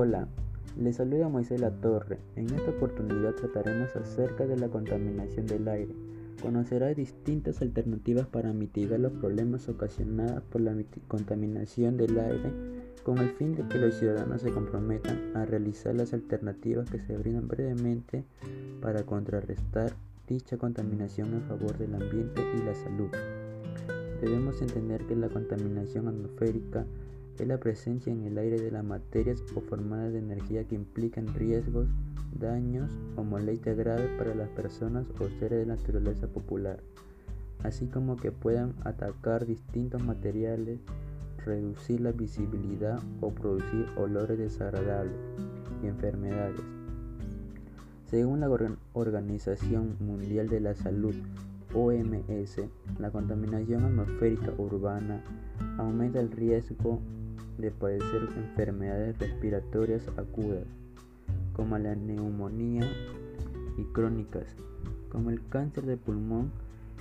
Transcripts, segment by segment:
Hola, les saluda Moisés La Torre. En esta oportunidad trataremos acerca de la contaminación del aire. Conocerá distintas alternativas para mitigar los problemas ocasionados por la contaminación del aire con el fin de que los ciudadanos se comprometan a realizar las alternativas que se brindan brevemente para contrarrestar dicha contaminación en favor del ambiente y la salud. Debemos entender que la contaminación atmosférica es la presencia en el aire de las materias o formadas de energía que implican riesgos, daños o molestia grave para las personas o seres de naturaleza popular, así como que puedan atacar distintos materiales, reducir la visibilidad o producir olores desagradables y enfermedades. Según la Organización Mundial de la Salud, OMS, la contaminación atmosférica urbana aumenta el riesgo de padecer enfermedades respiratorias agudas, como la neumonía, y crónicas, como el cáncer de pulmón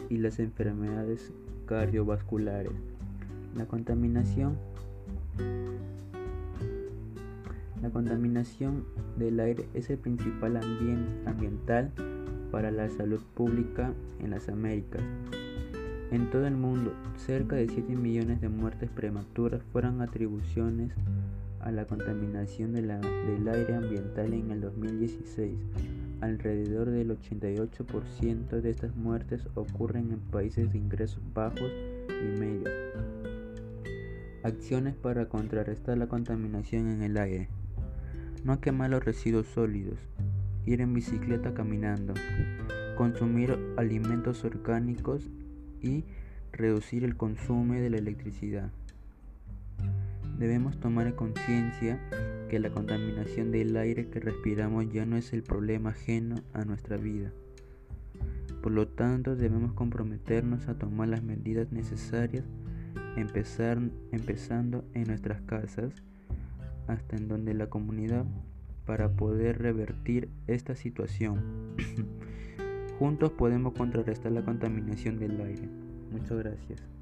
y las enfermedades cardiovasculares. La contaminación la contaminación del aire es el principal ambiental para la salud pública en las Américas. En todo el mundo, cerca de 7 millones de muertes prematuras fueron atribuciones a la contaminación del aire ambiental en el 2016. Alrededor del 88% de estas muertes ocurren en países de ingresos bajos y medios. Acciones para contrarrestar la contaminación en el aire. No quemar los residuos sólidos. Ir en bicicleta caminando. Consumir alimentos orgánicos y reducir el consumo de la electricidad. Debemos tomar conciencia que la contaminación del aire que respiramos ya no es el problema ajeno a nuestra vida. Por lo tanto, debemos comprometernos a tomar las medidas necesarias, empezando en nuestras casas, hasta en donde la comunidad, para poder revertir esta situación. Juntos podemos contrarrestar la contaminación del aire. Muchas gracias.